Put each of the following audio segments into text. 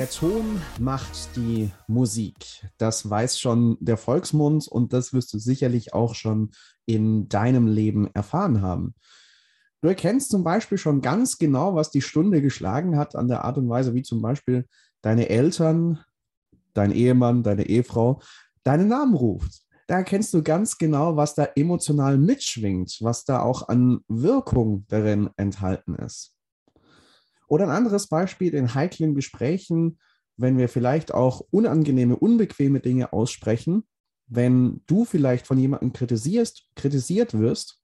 Der Ton macht die Musik. Das weiß schon der Volksmund und das wirst du sicherlich auch schon in deinem Leben erfahren haben. Du erkennst zum Beispiel schon ganz genau, was die Stunde geschlagen hat, an der Art und Weise, wie zum Beispiel deine Eltern, dein Ehemann, deine Ehefrau deinen Namen ruft. Da erkennst du ganz genau, was da emotional mitschwingt, was da auch an Wirkung darin enthalten ist. Oder ein anderes Beispiel in heiklen Gesprächen, wenn wir vielleicht auch unangenehme, unbequeme Dinge aussprechen, wenn du vielleicht von jemandem kritisierst, kritisiert wirst,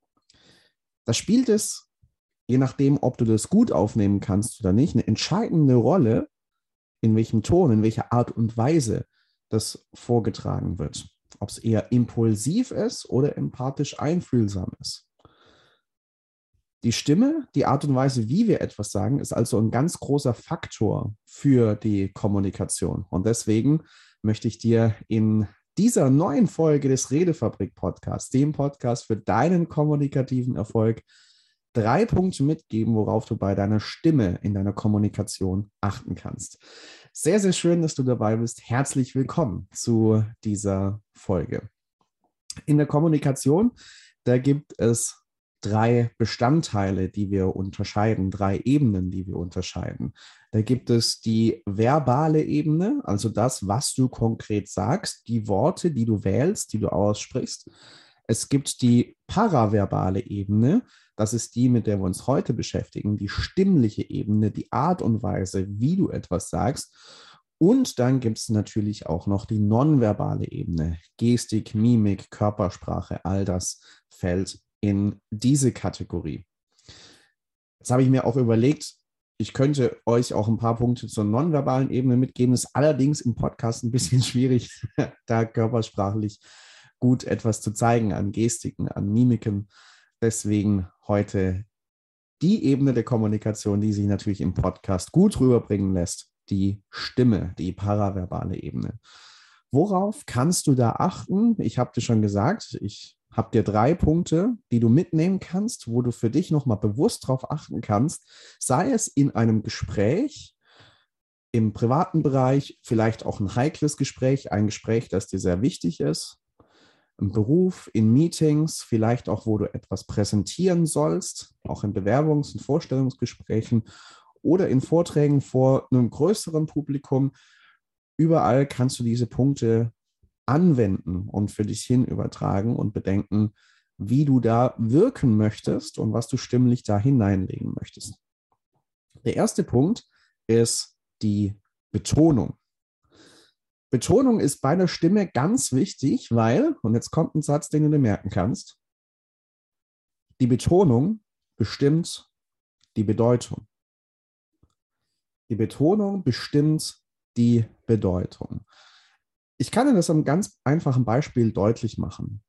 da spielt es, je nachdem, ob du das gut aufnehmen kannst oder nicht, eine entscheidende Rolle, in welchem Ton, in welcher Art und Weise das vorgetragen wird. Ob es eher impulsiv ist oder empathisch einfühlsam ist. Die Stimme, die Art und Weise, wie wir etwas sagen, ist also ein ganz großer Faktor für die Kommunikation. Und deswegen möchte ich dir in dieser neuen Folge des Redefabrik Podcasts, dem Podcast für deinen kommunikativen Erfolg, drei Punkte mitgeben, worauf du bei deiner Stimme in deiner Kommunikation achten kannst. Sehr, sehr schön, dass du dabei bist. Herzlich willkommen zu dieser Folge. In der Kommunikation, da gibt es drei Bestandteile, die wir unterscheiden, drei Ebenen, die wir unterscheiden. Da gibt es die verbale Ebene, also das, was du konkret sagst, die Worte, die du wählst, die du aussprichst. Es gibt die paraverbale Ebene, das ist die, mit der wir uns heute beschäftigen, die stimmliche Ebene, die Art und Weise, wie du etwas sagst. Und dann gibt es natürlich auch noch die nonverbale Ebene, Gestik, Mimik, Körpersprache, all das fällt in diese Kategorie. Jetzt habe ich mir auch überlegt, ich könnte euch auch ein paar Punkte zur nonverbalen Ebene mitgeben. Ist allerdings im Podcast ein bisschen schwierig, da körpersprachlich gut etwas zu zeigen an Gestiken, an Mimiken. Deswegen heute die Ebene der Kommunikation, die sich natürlich im Podcast gut rüberbringen lässt, die Stimme, die paraverbale Ebene. Worauf kannst du da achten? Ich habe dir schon gesagt, ich habe dir drei Punkte, die du mitnehmen kannst, wo du für dich nochmal bewusst darauf achten kannst, sei es in einem Gespräch, im privaten Bereich, vielleicht auch ein heikles Gespräch, ein Gespräch, das dir sehr wichtig ist, im Beruf, in Meetings, vielleicht auch, wo du etwas präsentieren sollst, auch in Bewerbungs- und Vorstellungsgesprächen oder in Vorträgen vor einem größeren Publikum. Überall kannst du diese Punkte anwenden und für dich hin übertragen und bedenken, wie du da wirken möchtest und was du stimmlich da hineinlegen möchtest. Der erste Punkt ist die Betonung. Betonung ist bei der Stimme ganz wichtig, weil, und jetzt kommt ein Satz, den du dir merken kannst, die Betonung bestimmt die Bedeutung. Die Betonung bestimmt die Bedeutung. Ich kann dir das am ganz einfachen Beispiel deutlich machen.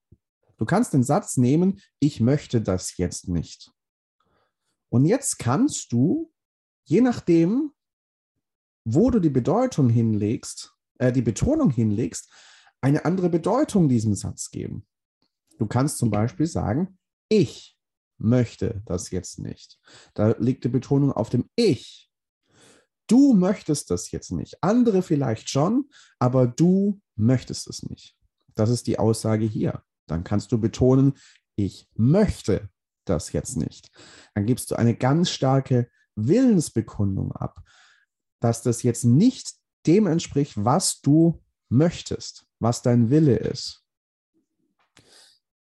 Du kannst den Satz nehmen, ich möchte das jetzt nicht. Und jetzt kannst du, je nachdem, wo du die Bedeutung hinlegst, äh, die Betonung hinlegst, eine andere Bedeutung diesem Satz geben. Du kannst zum Beispiel sagen, ich möchte das jetzt nicht. Da liegt die Betonung auf dem Ich. Du möchtest das jetzt nicht. Andere vielleicht schon, aber du möchtest es nicht. Das ist die Aussage hier. Dann kannst du betonen, ich möchte das jetzt nicht. Dann gibst du eine ganz starke Willensbekundung ab, dass das jetzt nicht dem entspricht, was du möchtest, was dein Wille ist.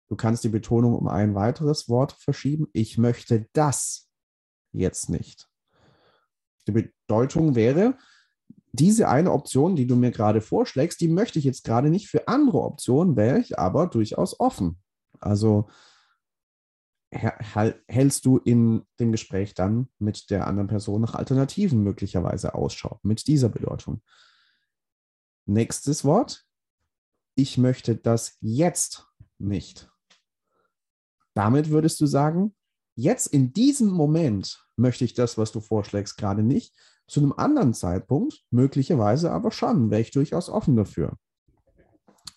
Du kannst die Betonung um ein weiteres Wort verschieben. Ich möchte das jetzt nicht. Die Bedeutung wäre, diese eine Option, die du mir gerade vorschlägst, die möchte ich jetzt gerade nicht. Für andere Optionen wäre ich aber durchaus offen. Also hältst du in dem Gespräch dann mit der anderen Person nach Alternativen möglicherweise Ausschau mit dieser Bedeutung. Nächstes Wort. Ich möchte das jetzt nicht. Damit würdest du sagen, jetzt in diesem Moment möchte ich das, was du vorschlägst, gerade nicht. Zu einem anderen Zeitpunkt, möglicherweise aber schon, wäre ich durchaus offen dafür.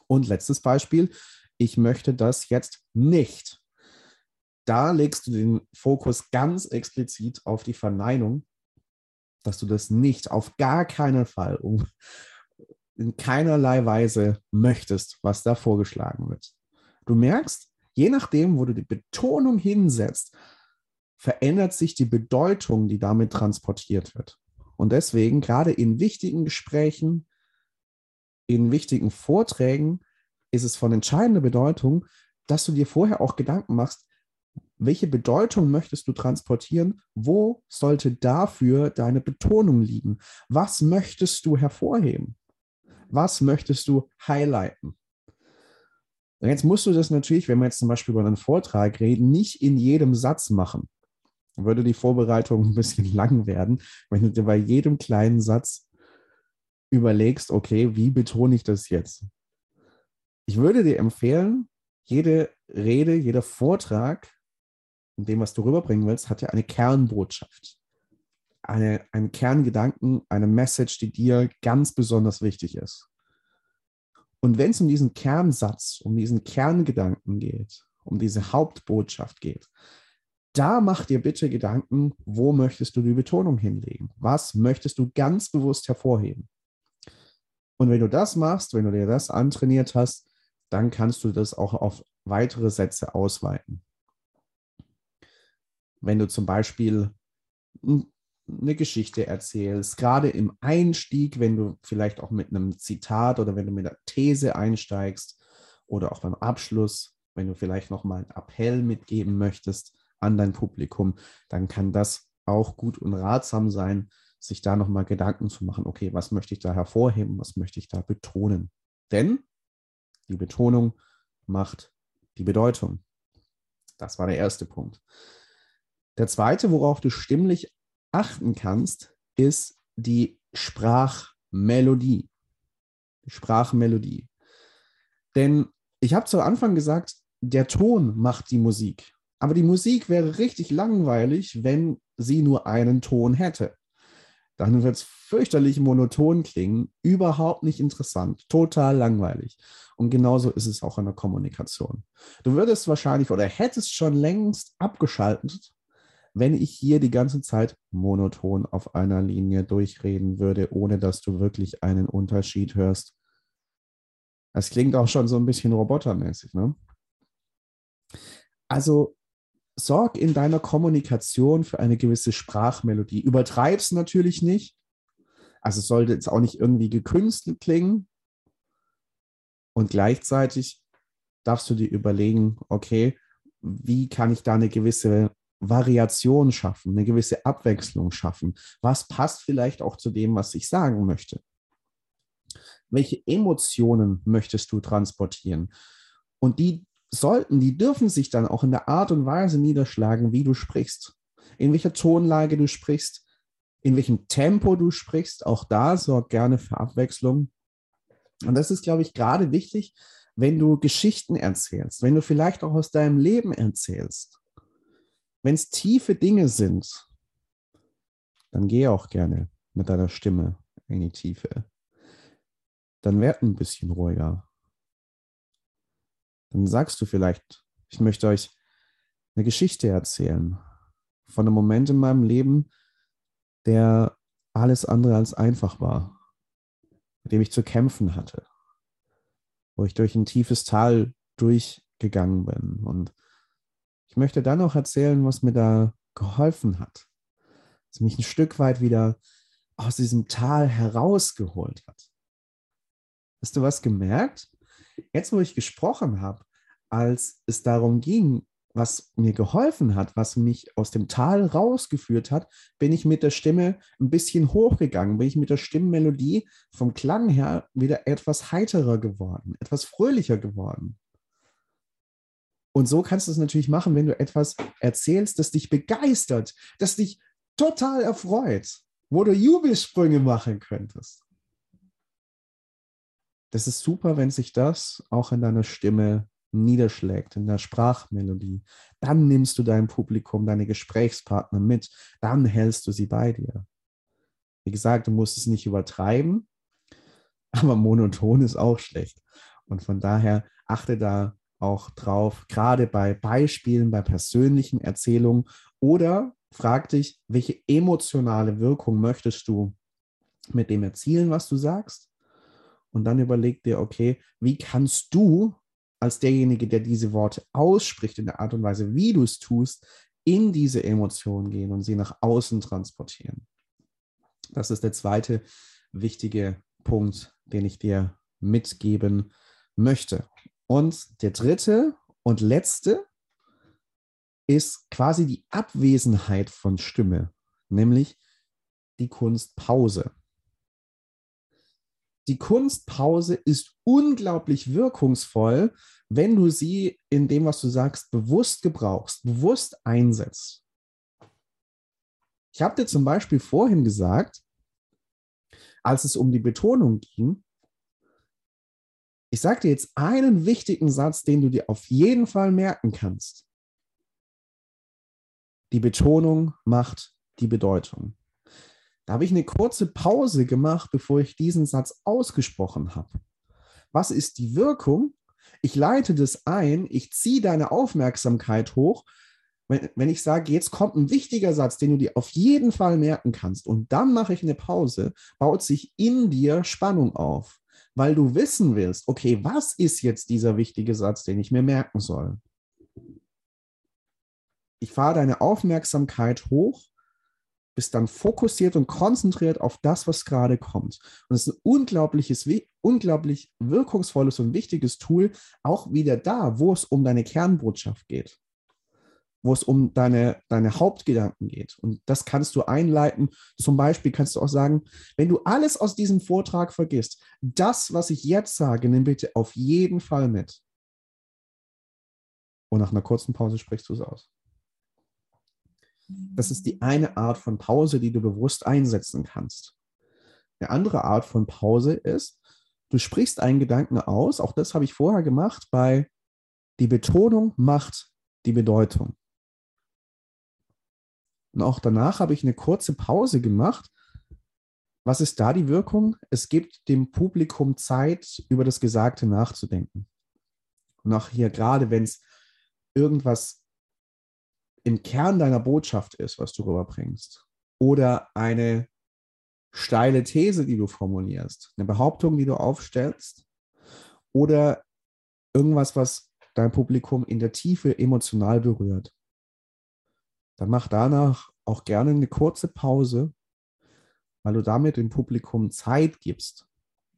Und letztes Beispiel, ich möchte das jetzt nicht. Da legst du den Fokus ganz explizit auf die Verneinung dass du das nicht auf gar keinen Fall in keinerlei Weise möchtest, was da vorgeschlagen wird. Du merkst, je nachdem, wo du die Betonung hinsetzt, verändert sich die Bedeutung, die damit transportiert wird. Und deswegen, gerade in wichtigen Gesprächen, in wichtigen Vorträgen, ist es von entscheidender Bedeutung, dass du dir vorher auch Gedanken machst, welche Bedeutung möchtest du transportieren? Wo sollte dafür deine Betonung liegen? Was möchtest du hervorheben? Was möchtest du highlighten? Und jetzt musst du das natürlich, wenn wir jetzt zum Beispiel über einen Vortrag reden, nicht in jedem Satz machen. Dann würde die Vorbereitung ein bisschen lang werden, wenn du dir bei jedem kleinen Satz überlegst, okay, wie betone ich das jetzt? Ich würde dir empfehlen, jede Rede, jeder Vortrag, in dem, was du rüberbringen willst, hat ja eine Kernbotschaft. Eine, einen Kerngedanken, eine Message, die dir ganz besonders wichtig ist. Und wenn es um diesen Kernsatz, um diesen Kerngedanken geht, um diese Hauptbotschaft geht, da mach dir bitte Gedanken, wo möchtest du die Betonung hinlegen? Was möchtest du ganz bewusst hervorheben? Und wenn du das machst, wenn du dir das antrainiert hast, dann kannst du das auch auf weitere Sätze ausweiten. Wenn du zum Beispiel eine Geschichte erzählst, gerade im Einstieg, wenn du vielleicht auch mit einem Zitat oder wenn du mit einer These einsteigst oder auch beim Abschluss, wenn du vielleicht noch mal einen Appell mitgeben möchtest an dein Publikum, dann kann das auch gut und ratsam sein, sich da noch mal Gedanken zu machen, okay, was möchte ich da hervorheben, was möchte ich da betonen? Denn die Betonung macht die Bedeutung. Das war der erste Punkt. Der zweite, worauf du stimmlich achten kannst, ist die Sprachmelodie. Die Sprachmelodie. Denn ich habe zu Anfang gesagt, der Ton macht die Musik. Aber die Musik wäre richtig langweilig, wenn sie nur einen Ton hätte dann wird es fürchterlich monoton klingen, überhaupt nicht interessant, total langweilig. Und genauso ist es auch in der Kommunikation. Du würdest wahrscheinlich oder hättest schon längst abgeschaltet, wenn ich hier die ganze Zeit monoton auf einer Linie durchreden würde, ohne dass du wirklich einen Unterschied hörst. Das klingt auch schon so ein bisschen robotermäßig, ne? Also sorg in deiner Kommunikation für eine gewisse Sprachmelodie. Übertreib es natürlich nicht. Also sollte jetzt auch nicht irgendwie gekünstelt klingen. Und gleichzeitig darfst du dir überlegen, okay, wie kann ich da eine gewisse Variation schaffen, eine gewisse Abwechslung schaffen? Was passt vielleicht auch zu dem, was ich sagen möchte? Welche Emotionen möchtest du transportieren? Und die sollten, die dürfen sich dann auch in der Art und Weise niederschlagen, wie du sprichst, in welcher Tonlage du sprichst, in welchem Tempo du sprichst. Auch da sorg gerne für Abwechslung. Und das ist, glaube ich, gerade wichtig, wenn du Geschichten erzählst, wenn du vielleicht auch aus deinem Leben erzählst. Wenn es tiefe Dinge sind, dann geh auch gerne mit deiner Stimme in die Tiefe. Dann werd ein bisschen ruhiger dann sagst du vielleicht, ich möchte euch eine Geschichte erzählen von einem Moment in meinem Leben, der alles andere als einfach war, mit dem ich zu kämpfen hatte, wo ich durch ein tiefes Tal durchgegangen bin. Und ich möchte dann auch erzählen, was mir da geholfen hat, was mich ein Stück weit wieder aus diesem Tal herausgeholt hat. Hast du was gemerkt? jetzt, wo ich gesprochen habe, als es darum ging, was mir geholfen hat, was mich aus dem Tal rausgeführt hat, bin ich mit der Stimme ein bisschen hochgegangen, bin ich mit der Stimmmelodie vom Klang her wieder etwas heiterer geworden, etwas fröhlicher geworden. Und so kannst du es natürlich machen, wenn du etwas erzählst, das dich begeistert, das dich total erfreut, wo du Jubelsprünge machen könntest das ist super, wenn sich das auch in deiner Stimme niederschlägt, in der Sprachmelodie. Dann nimmst du dein Publikum, deine Gesprächspartner mit, dann hältst du sie bei dir. Wie gesagt, du musst es nicht übertreiben, aber monoton ist auch schlecht. Und von daher achte da auch drauf, gerade bei Beispielen, bei persönlichen Erzählungen oder frag dich, welche emotionale Wirkung möchtest du mit dem erzielen, was du sagst? Und dann überleg dir, okay, wie kannst du als derjenige, der diese Worte ausspricht, in der Art und Weise, wie du es tust, in diese Emotionen gehen und sie nach außen transportieren. Das ist der zweite wichtige Punkt, den ich dir mitgeben möchte. Und der dritte und letzte ist quasi die Abwesenheit von Stimme, nämlich die Kunstpause. Die Kunstpause ist unglaublich wirkungsvoll, wenn du sie in dem, was du sagst, bewusst gebrauchst, bewusst einsetzt. Ich habe dir zum Beispiel vorhin gesagt, als es um die Betonung ging, ich sage dir jetzt einen wichtigen Satz, den du dir auf jeden Fall merken kannst. Die Betonung macht die Bedeutung. Da habe ich eine kurze Pause gemacht, bevor ich diesen Satz ausgesprochen habe. Was ist die Wirkung? Ich leite das ein, ich ziehe deine Aufmerksamkeit hoch. Wenn, wenn ich sage, jetzt kommt ein wichtiger Satz, den du dir auf jeden Fall merken kannst, und dann mache ich eine Pause, baut sich in dir Spannung auf, weil du wissen willst, okay, was ist jetzt dieser wichtige Satz, den ich mir merken soll? Ich fahre deine Aufmerksamkeit hoch bist dann fokussiert und konzentriert auf das, was gerade kommt. Und es ist ein unglaubliches, unglaublich wirkungsvolles und wichtiges Tool, auch wieder da, wo es um deine Kernbotschaft geht, wo es um deine, deine Hauptgedanken geht. Und das kannst du einleiten. Zum Beispiel kannst du auch sagen, wenn du alles aus diesem Vortrag vergisst, das, was ich jetzt sage, nimm bitte auf jeden Fall mit. Und nach einer kurzen Pause sprichst du es aus. Das ist die eine Art von Pause, die du bewusst einsetzen kannst. Eine andere Art von Pause ist, du sprichst einen Gedanken aus, auch das habe ich vorher gemacht, bei die Betonung macht die Bedeutung. Und auch danach habe ich eine kurze Pause gemacht. Was ist da die Wirkung? Es gibt dem Publikum Zeit, über das Gesagte nachzudenken. Und auch hier, gerade wenn es irgendwas im Kern deiner Botschaft ist, was du rüberbringst, oder eine steile These, die du formulierst, eine Behauptung, die du aufstellst, oder irgendwas, was dein Publikum in der Tiefe emotional berührt, dann mach danach auch gerne eine kurze Pause, weil du damit dem Publikum Zeit gibst,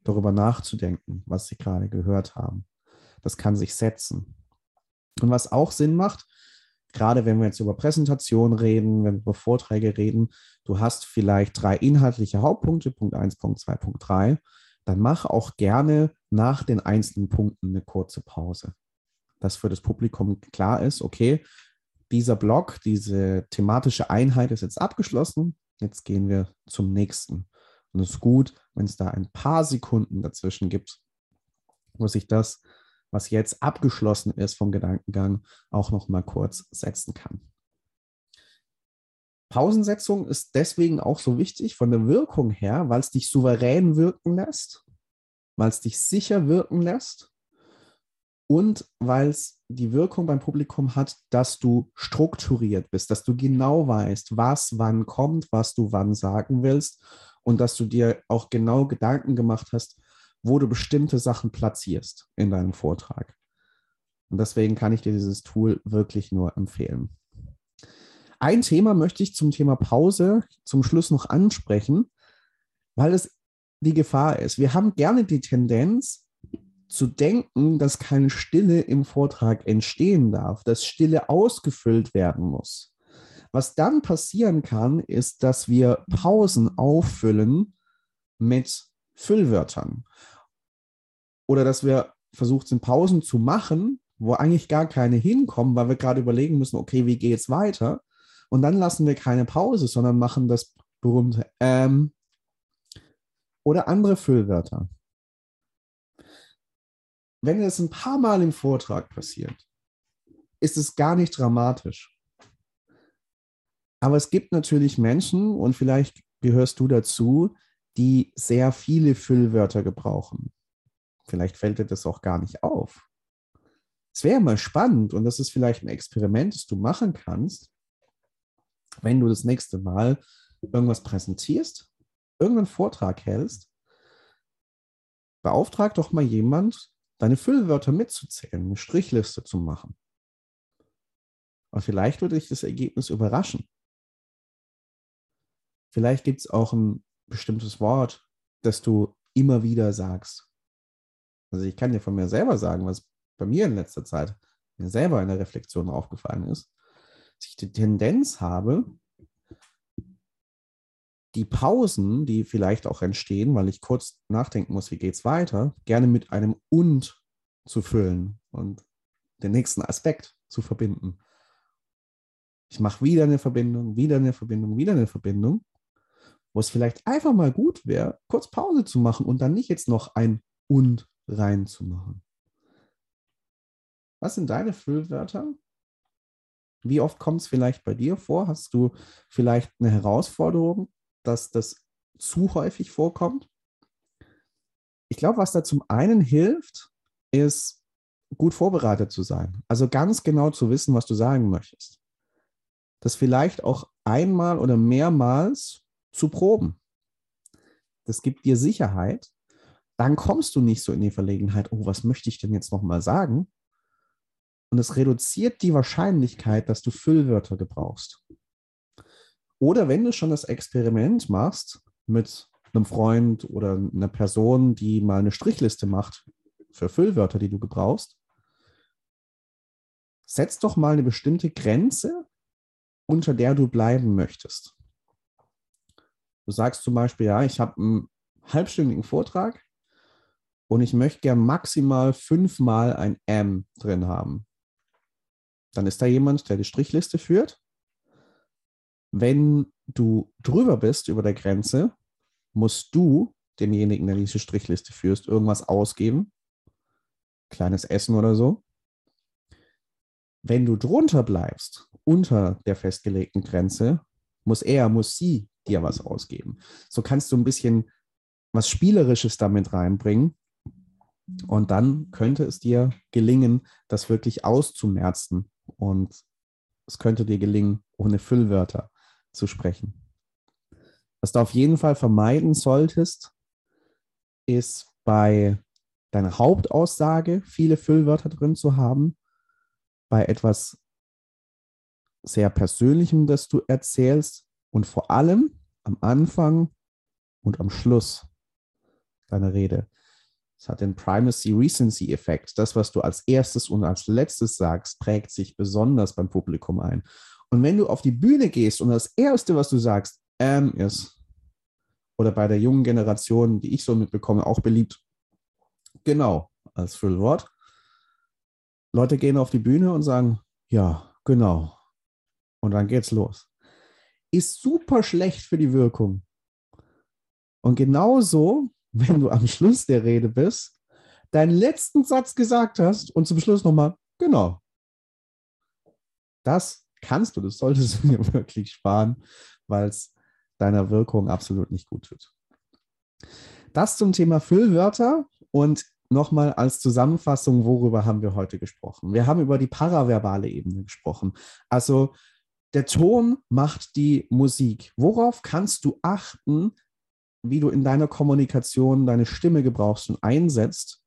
darüber nachzudenken, was sie gerade gehört haben. Das kann sich setzen. Und was auch Sinn macht, gerade wenn wir jetzt über Präsentation reden, wenn wir über Vorträge reden, du hast vielleicht drei inhaltliche Hauptpunkte, Punkt 1, Punkt 2, Punkt 3, dann mach auch gerne nach den einzelnen Punkten eine kurze Pause. Dass für das Publikum klar ist, okay, dieser Block, diese thematische Einheit ist jetzt abgeschlossen, jetzt gehen wir zum nächsten. Und es ist gut, wenn es da ein paar Sekunden dazwischen gibt, wo sich das was jetzt abgeschlossen ist vom Gedankengang, auch noch mal kurz setzen kann. Pausensetzung ist deswegen auch so wichtig von der Wirkung her, weil es dich souverän wirken lässt, weil es dich sicher wirken lässt und weil es die Wirkung beim Publikum hat, dass du strukturiert bist, dass du genau weißt, was wann kommt, was du wann sagen willst und dass du dir auch genau Gedanken gemacht hast, wo du bestimmte Sachen platzierst in deinem Vortrag. Und deswegen kann ich dir dieses Tool wirklich nur empfehlen. Ein Thema möchte ich zum Thema Pause zum Schluss noch ansprechen, weil es die Gefahr ist. Wir haben gerne die Tendenz zu denken, dass keine Stille im Vortrag entstehen darf, dass Stille ausgefüllt werden muss. Was dann passieren kann, ist, dass wir Pausen auffüllen mit Füllwörtern oder dass wir versucht sind, Pausen zu machen, wo eigentlich gar keine hinkommen, weil wir gerade überlegen müssen, okay, wie geht es weiter? Und dann lassen wir keine Pause, sondern machen das berühmte ähm oder andere Füllwörter. Wenn das ein paar Mal im Vortrag passiert, ist es gar nicht dramatisch. Aber es gibt natürlich Menschen, und vielleicht gehörst du dazu, die sehr viele Füllwörter gebrauchen. Vielleicht fällt dir das auch gar nicht auf. Es wäre mal spannend und das ist vielleicht ein Experiment, das du machen kannst. wenn du das nächste Mal irgendwas präsentierst, irgendeinen Vortrag hältst, beauftrag doch mal jemand, deine Füllwörter mitzuzählen, eine Strichliste zu machen. Und vielleicht würde dich das Ergebnis überraschen. Vielleicht gibt es auch ein bestimmtes Wort, das du immer wieder sagst. Also ich kann dir von mir selber sagen, was bei mir in letzter Zeit mir selber in der Reflexion aufgefallen ist, dass ich die Tendenz habe, die Pausen, die vielleicht auch entstehen, weil ich kurz nachdenken muss, wie geht es weiter, gerne mit einem und zu füllen und den nächsten Aspekt zu verbinden. Ich mache wieder eine Verbindung, wieder eine Verbindung, wieder eine Verbindung, wo es vielleicht einfach mal gut wäre, kurz Pause zu machen und dann nicht jetzt noch ein und reinzumachen. Was sind deine Füllwörter? Wie oft kommt es vielleicht bei dir vor? Hast du vielleicht eine Herausforderung, dass das zu häufig vorkommt? Ich glaube, was da zum einen hilft, ist gut vorbereitet zu sein. Also ganz genau zu wissen, was du sagen möchtest. Das vielleicht auch einmal oder mehrmals zu proben. Das gibt dir Sicherheit. Dann kommst du nicht so in die Verlegenheit, oh, was möchte ich denn jetzt nochmal sagen? Und es reduziert die Wahrscheinlichkeit, dass du Füllwörter gebrauchst. Oder wenn du schon das Experiment machst mit einem Freund oder einer Person, die mal eine Strichliste macht für Füllwörter, die du gebrauchst, setz doch mal eine bestimmte Grenze, unter der du bleiben möchtest. Du sagst zum Beispiel, ja, ich habe einen halbstündigen Vortrag und ich möchte gern maximal fünfmal ein M drin haben. Dann ist da jemand, der die Strichliste führt wenn du drüber bist über der Grenze, musst du demjenigen, der diese Strichliste führst, irgendwas ausgeben. Kleines Essen oder so. Wenn du drunter bleibst, unter der festgelegten Grenze, muss er, muss sie dir was ausgeben. So kannst du ein bisschen was Spielerisches damit reinbringen. Und dann könnte es dir gelingen, das wirklich auszumerzen. Und es könnte dir gelingen, ohne Füllwörter zu sprechen. Was du auf jeden Fall vermeiden solltest, ist bei deiner Hauptaussage viele Füllwörter drin zu haben, bei etwas sehr Persönlichem, das du erzählst und vor allem am Anfang und am Schluss deiner Rede. Es hat den Primacy-Recency-Effekt. Das, was du als erstes und als letztes sagst, prägt sich besonders beim Publikum ein. Und wenn du auf die Bühne gehst und das Erste, was du sagst, ähm ist, oder bei der jungen Generation, die ich so mitbekomme, auch beliebt, genau, als Füllwort. Leute gehen auf die Bühne und sagen, ja, genau. Und dann geht's los. Ist super schlecht für die Wirkung. Und genauso, wenn du am Schluss der Rede bist, deinen letzten Satz gesagt hast und zum Schluss nochmal, genau. Das kannst du, das solltest du dir wirklich sparen, weil es deiner Wirkung absolut nicht gut tut. Das zum Thema Füllwörter und nochmal als Zusammenfassung, worüber haben wir heute gesprochen? Wir haben über die paraverbale Ebene gesprochen. Also der Ton macht die Musik. Worauf kannst du achten, wie du in deiner Kommunikation deine Stimme gebrauchst und einsetzt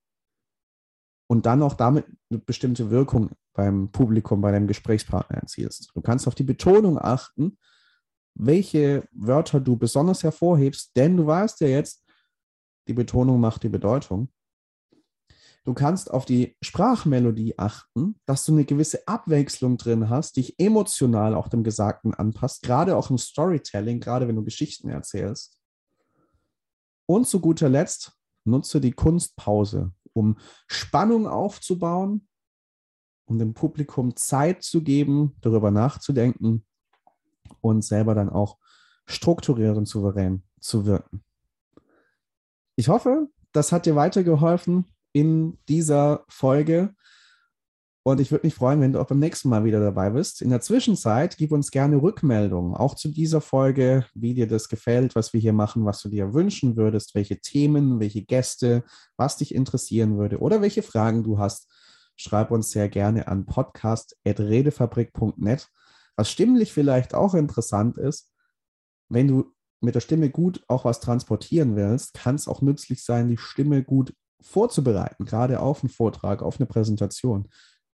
und dann auch damit eine bestimmte Wirkung beim Publikum, bei deinem Gesprächspartner erzielst. Du kannst auf die Betonung achten, welche Wörter du besonders hervorhebst, denn du weißt ja jetzt, die Betonung macht die Bedeutung. Du kannst auf die Sprachmelodie achten, dass du eine gewisse Abwechslung drin hast, dich emotional auch dem Gesagten anpasst, gerade auch im Storytelling, gerade wenn du Geschichten erzählst. Und zu guter Letzt nutze die Kunstpause, um Spannung aufzubauen, um dem Publikum Zeit zu geben, darüber nachzudenken und selber dann auch strukturierend souverän zu wirken. Ich hoffe, das hat dir weitergeholfen in dieser Folge. Und ich würde mich freuen, wenn du auch beim nächsten Mal wieder dabei bist. In der Zwischenzeit gib uns gerne Rückmeldungen, auch zu dieser Folge, wie dir das gefällt, was wir hier machen, was du dir wünschen würdest, welche Themen, welche Gäste, was dich interessieren würde oder welche Fragen du hast schreib uns sehr gerne an podcast.redefabrik.net. Was stimmlich vielleicht auch interessant ist, wenn du mit der Stimme gut auch was transportieren willst, kann es auch nützlich sein, die Stimme gut vorzubereiten, gerade auf einen Vortrag, auf eine Präsentation.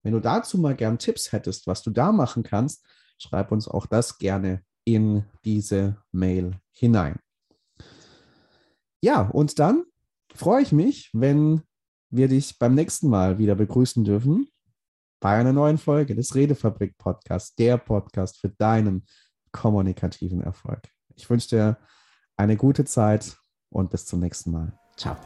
Wenn du dazu mal gern Tipps hättest, was du da machen kannst, schreib uns auch das gerne in diese Mail hinein. Ja, und dann freue ich mich, wenn wir dich beim nächsten Mal wieder begrüßen dürfen bei einer neuen Folge des Redefabrik Podcasts, der Podcast für deinen kommunikativen Erfolg. Ich wünsche dir eine gute Zeit und bis zum nächsten Mal. Ciao.